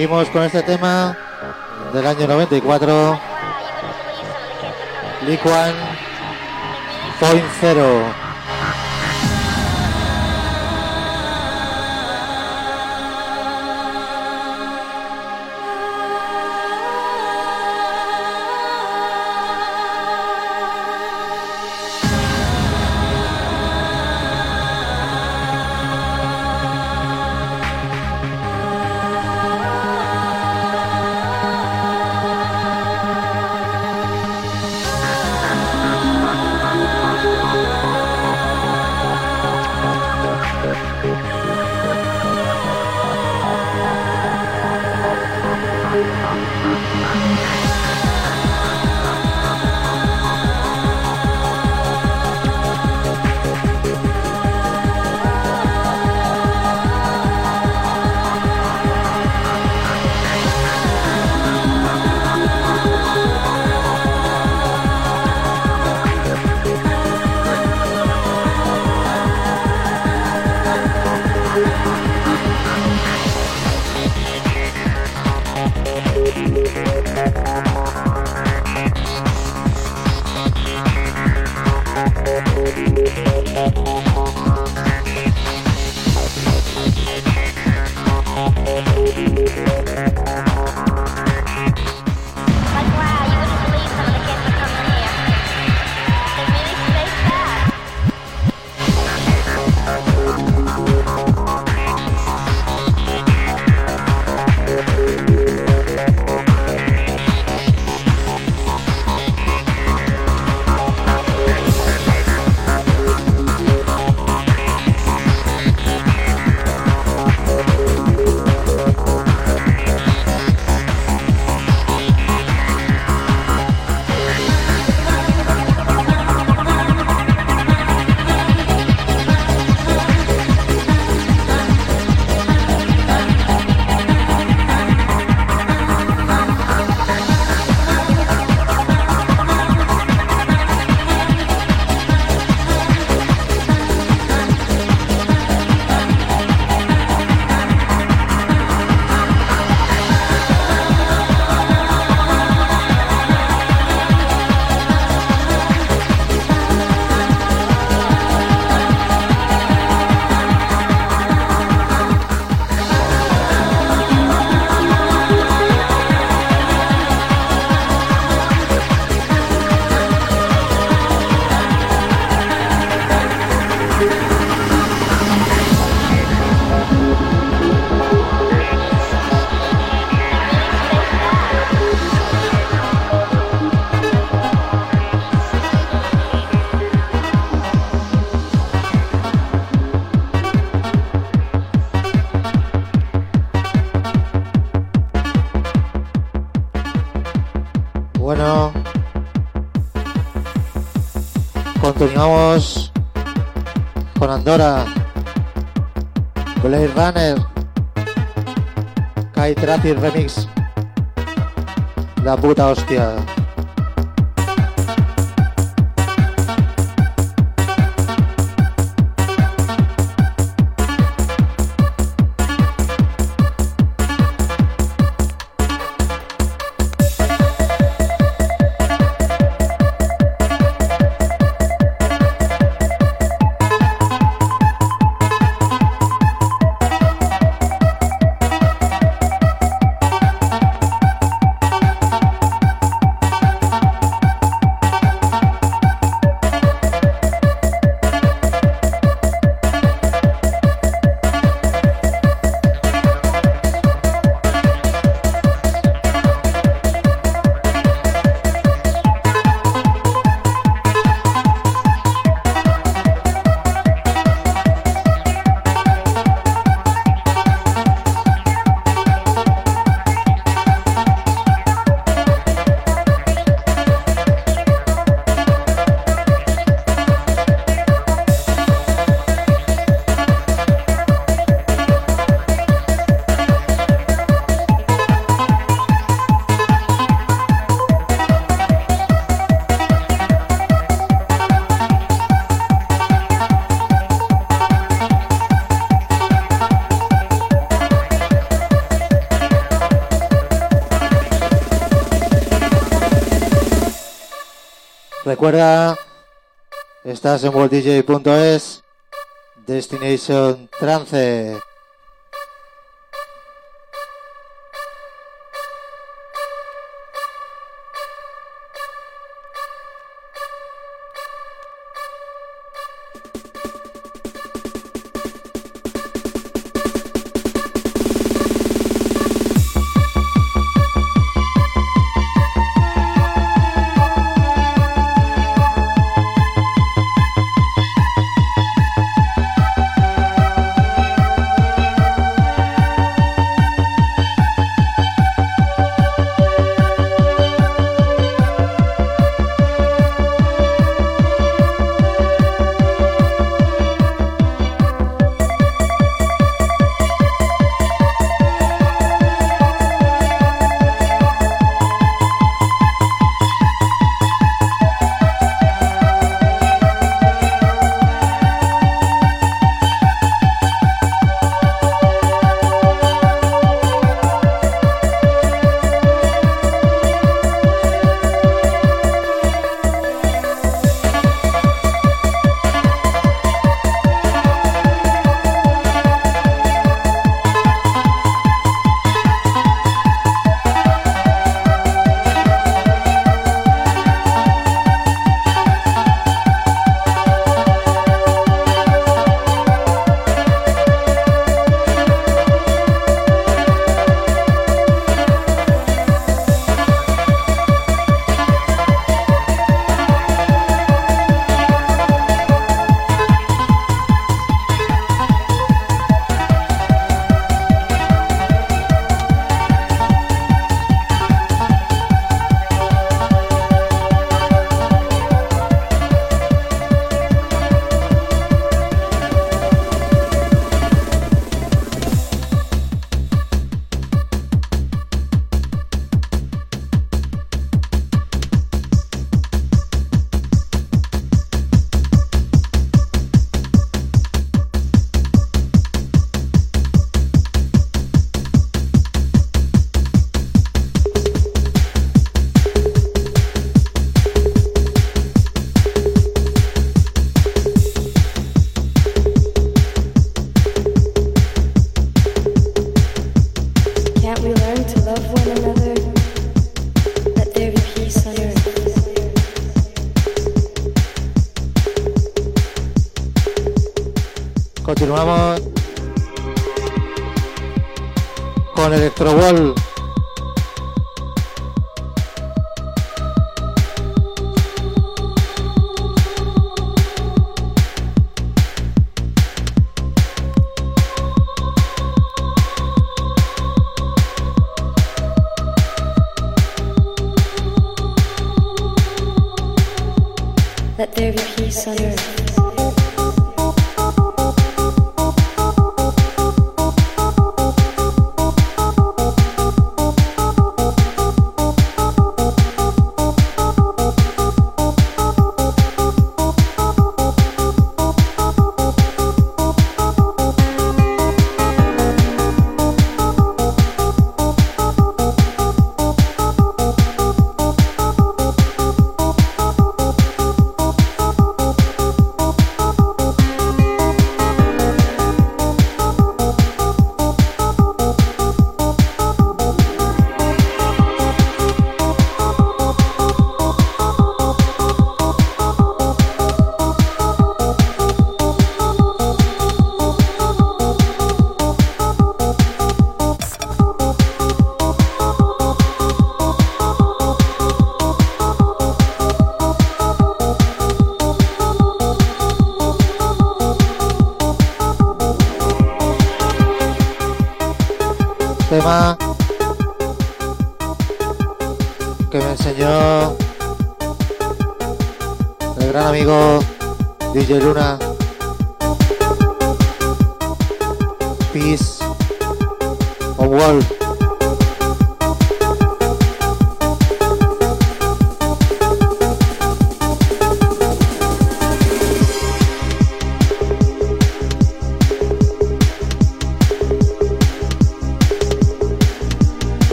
Seguimos con este tema del año 94. Liquan Point Zero. Remix, la puta hostia. Recuerda, estás en worlddj.es, Destination Trance. That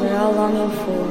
we're all longing for.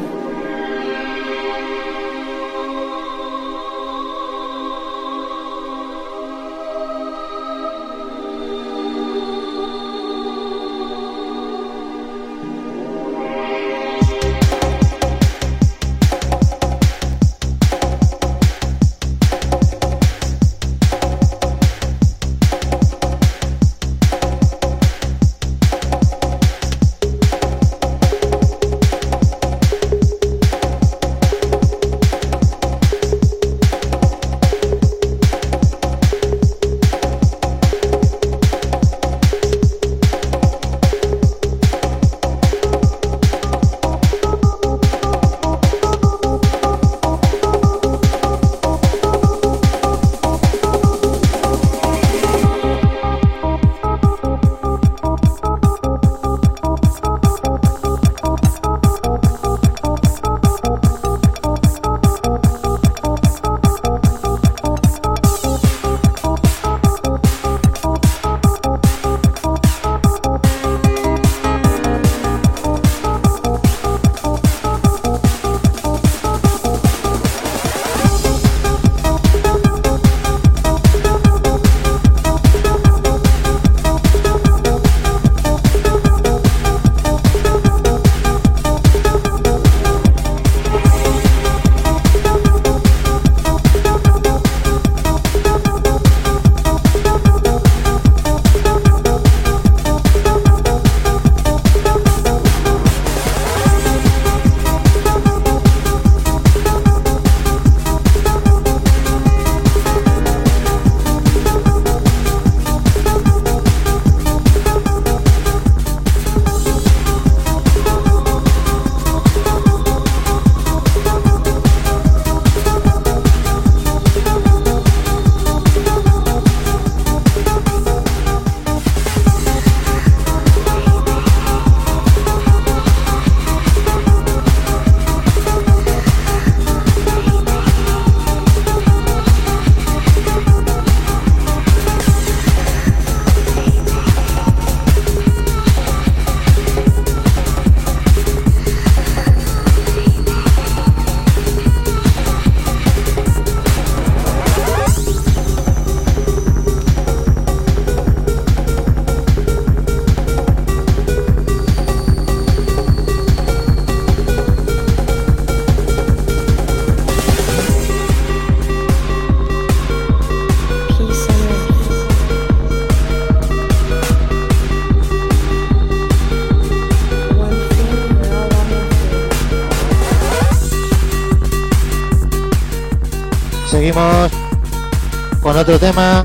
Otro tema,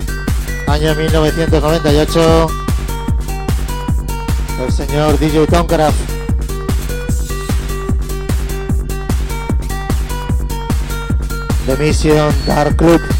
año 1998. El señor DJ Tomcraft. The Mission Dark Club.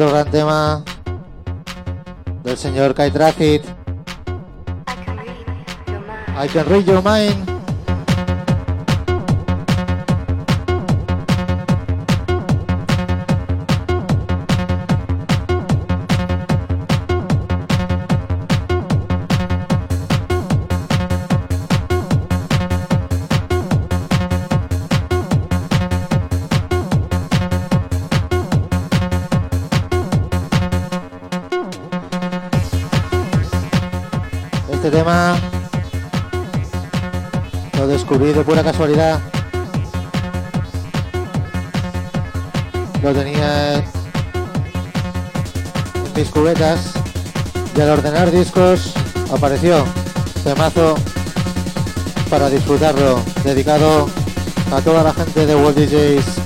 Otro gran tema del señor Kai Traffic. I can read your mind. Este tema. Lo descubrí de pura casualidad. Lo tenía en mis cubetas. Y al ordenar discos apareció temazo para disfrutarlo, dedicado a toda la gente de World DJs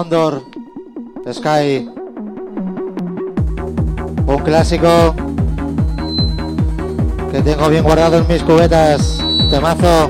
Condor, Sky, un clásico que tengo bien guardado en mis cubetas, temazo.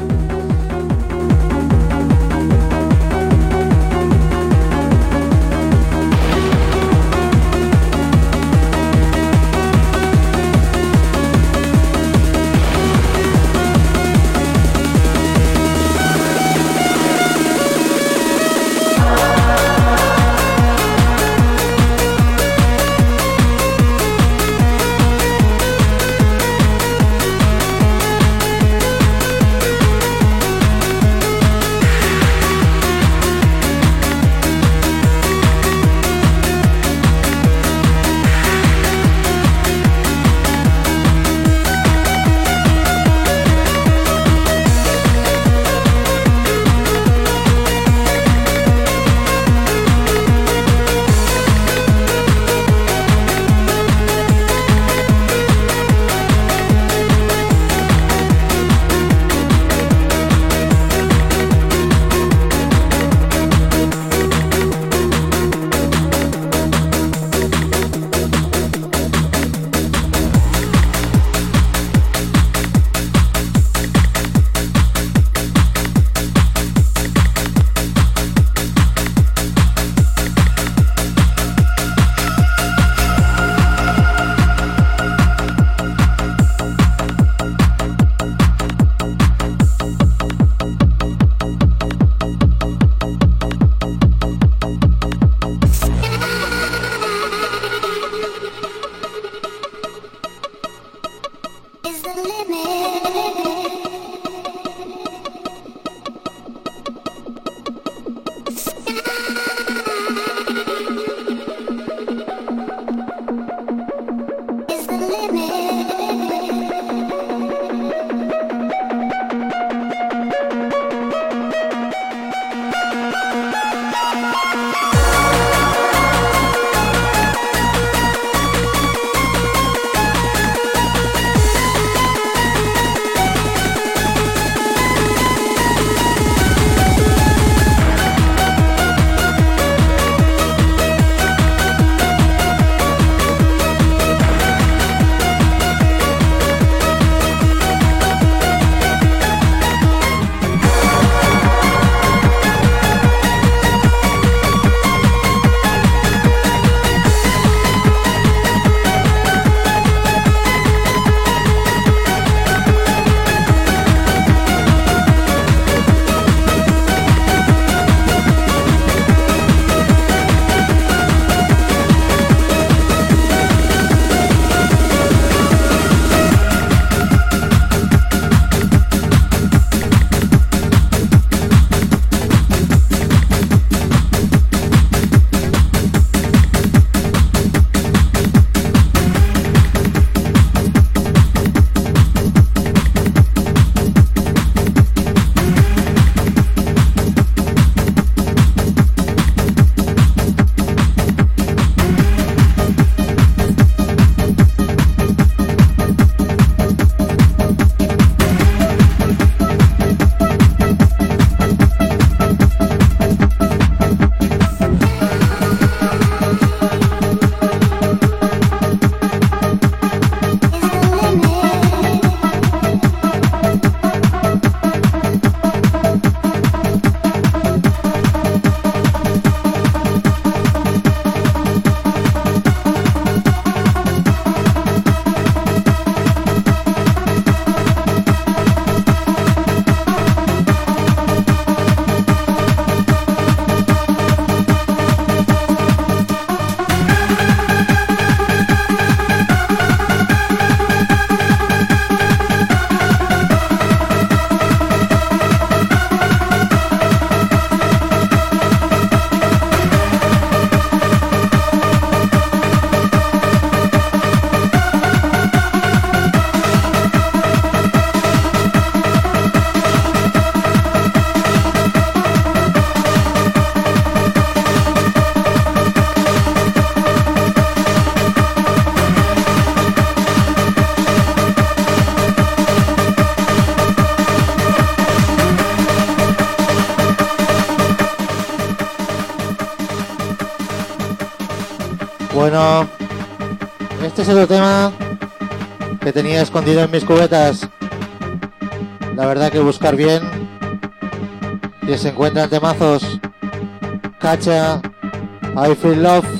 Este es otro tema que tenía escondido en mis cubetas. La verdad que buscar bien y se encuentran temazos. Cacha, I Feel Love.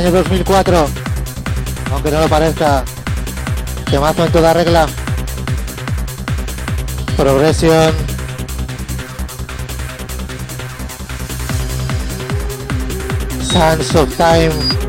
Año 2004, aunque no lo parezca, temazo en toda regla, progresión, Sands of Time.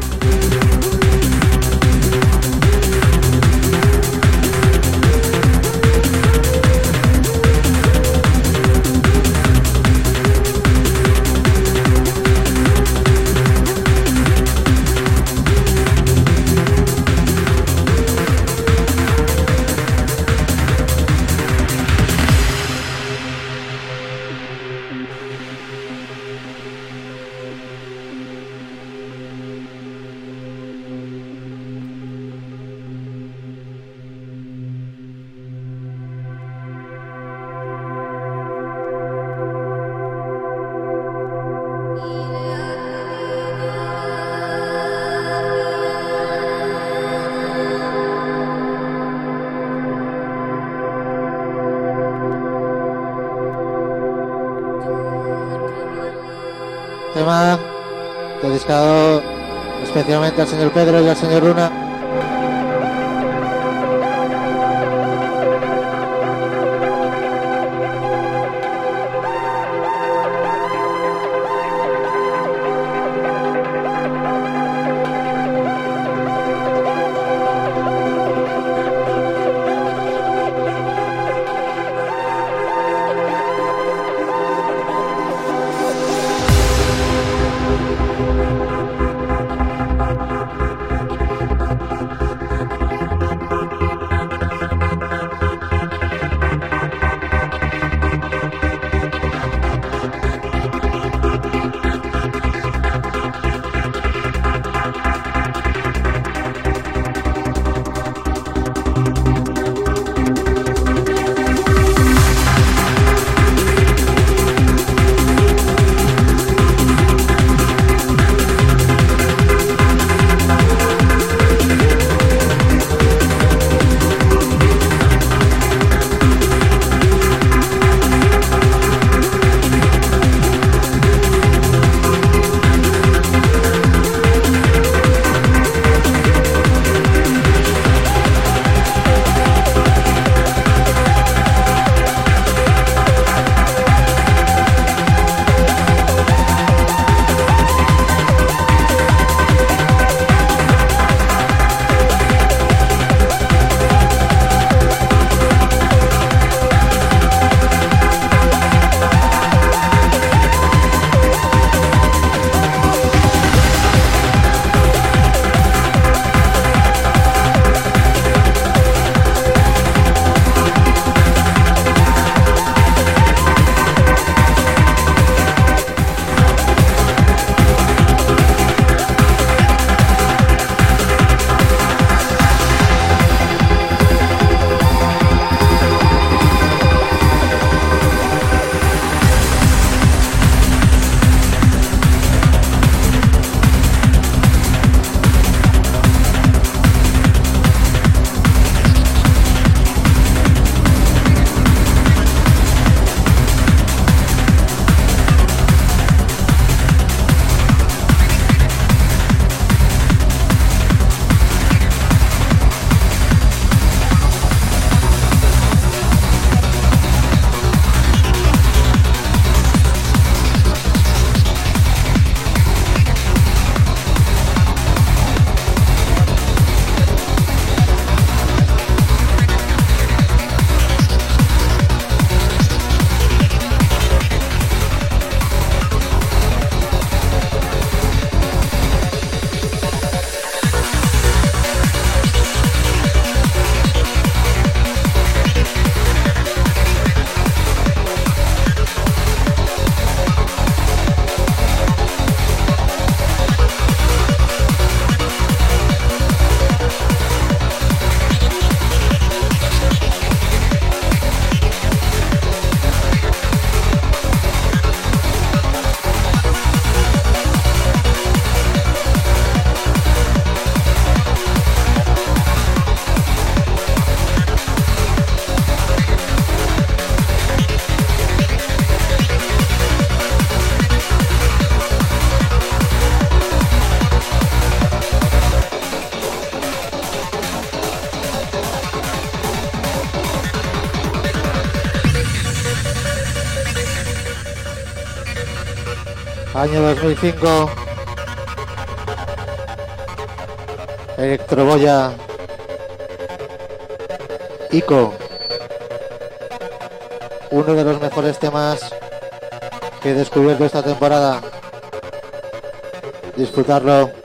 Año 2005. Electroboya. Ico. Uno de los mejores temas que he descubierto esta temporada. Disfrutarlo.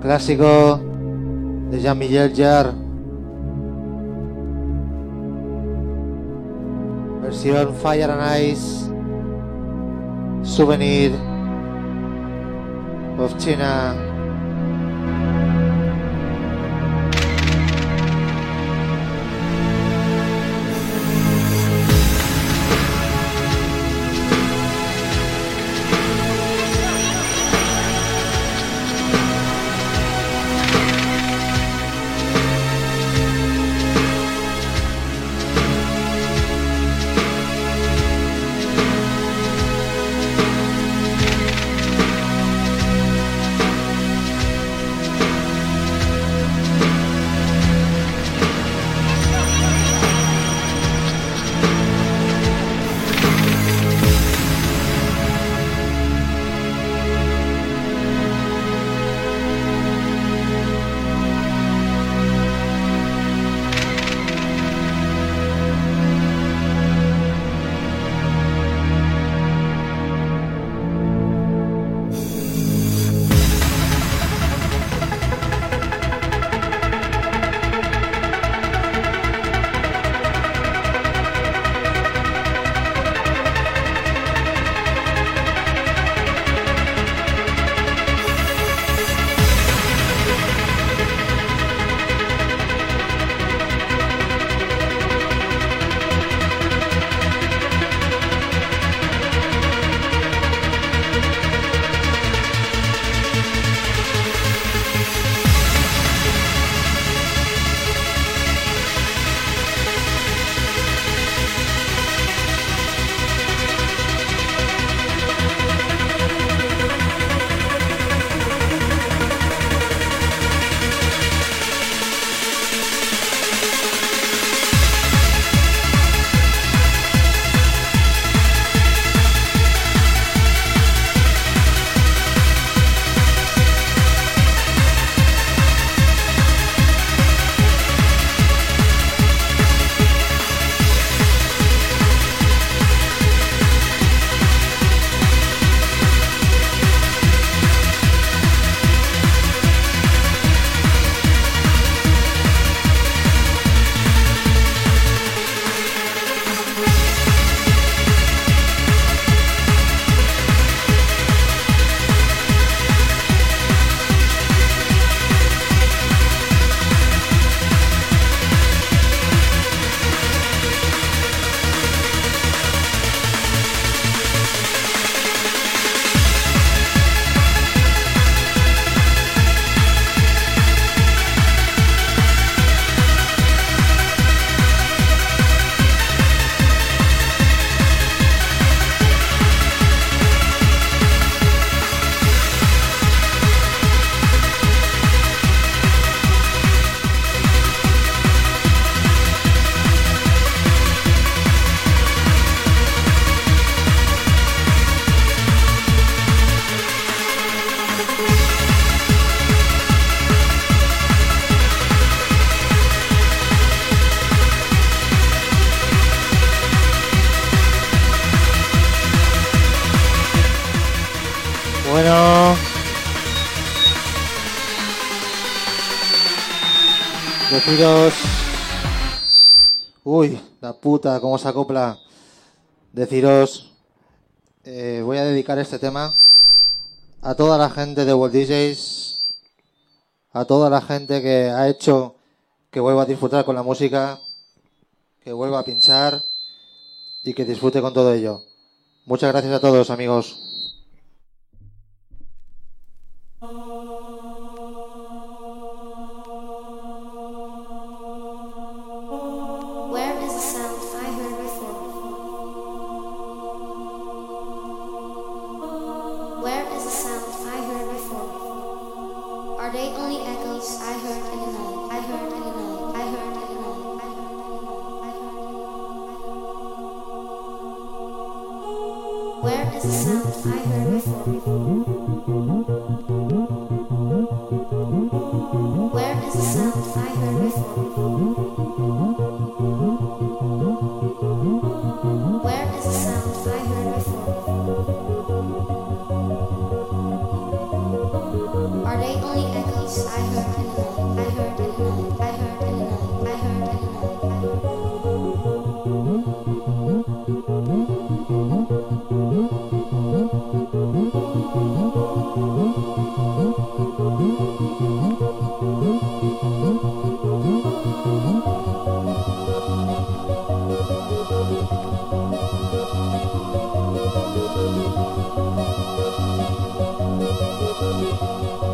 Clásico de Jean-Michel Jarre. Versión Fire and Ice. Souvenir of China. Deciros... Uy, la puta, cómo se acopla. Deciros... eh, voy a dedicar este tema a toda la gente de World DJs, a toda la gente que ha hecho que vuelva a disfrutar con la música, que vuelva a pinchar y que disfrute con todo ello. Muchas gracias a todos, amigos. Oh.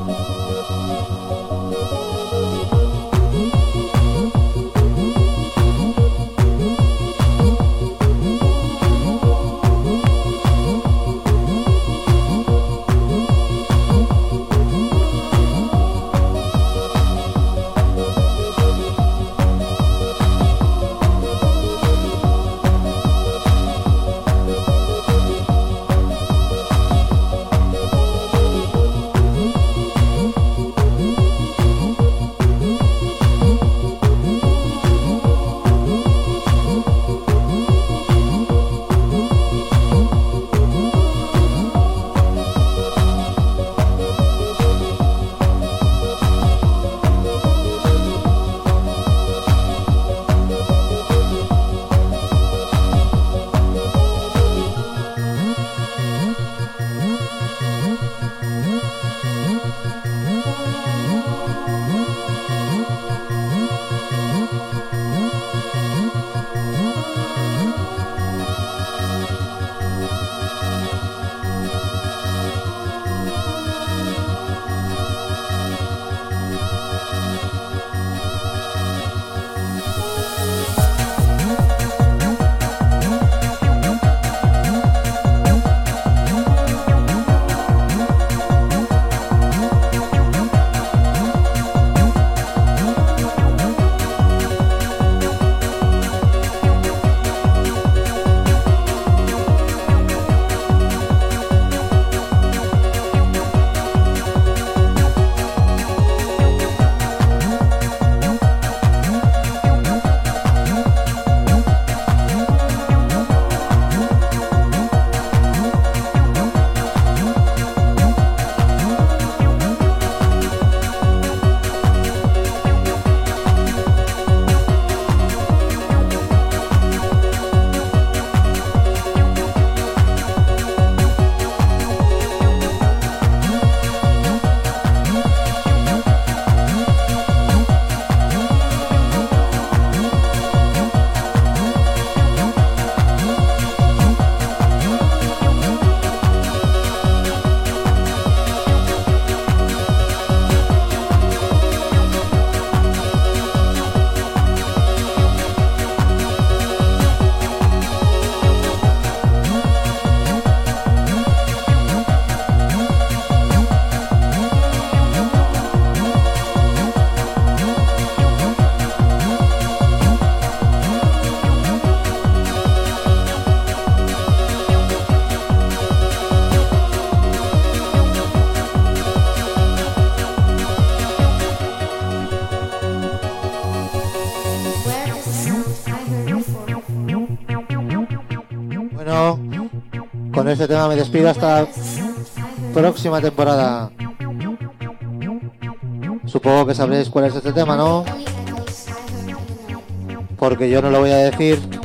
con este tema me despido hasta próxima temporada. Supongo que sabréis cuál es este tema, ¿no? Porque yo no lo voy a decir.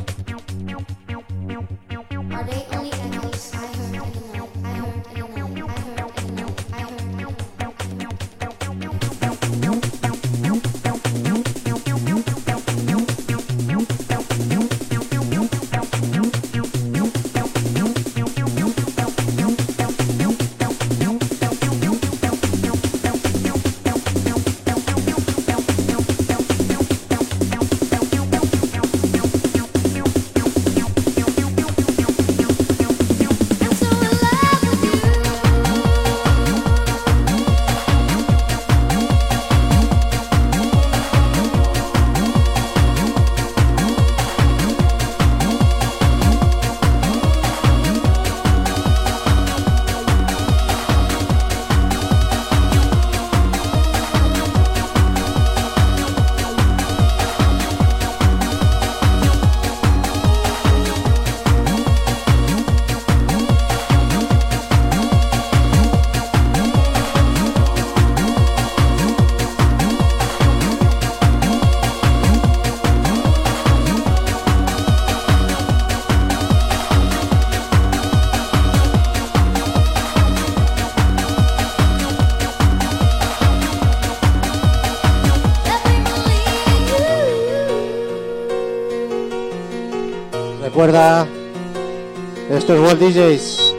DJs.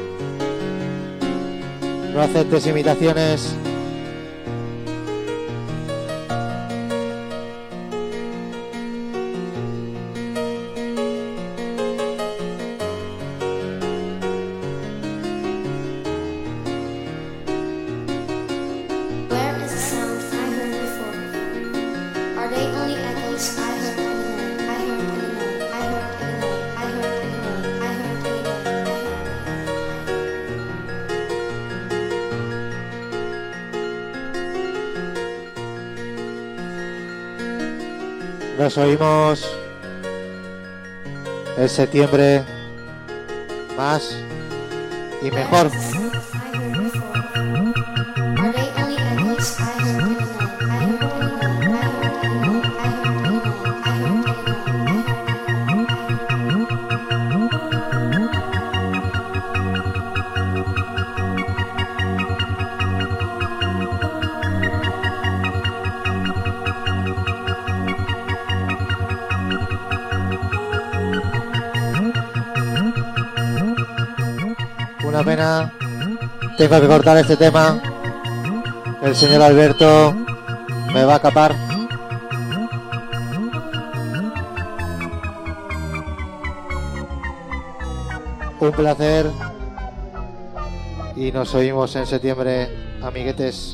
No aceptes imitaciones. Nos oímos en septiembre más y mejor. tengo que cortar este tema. El señor Alberto me va a capar. Un placer. Y nos oímos en septiembre, amiguetes.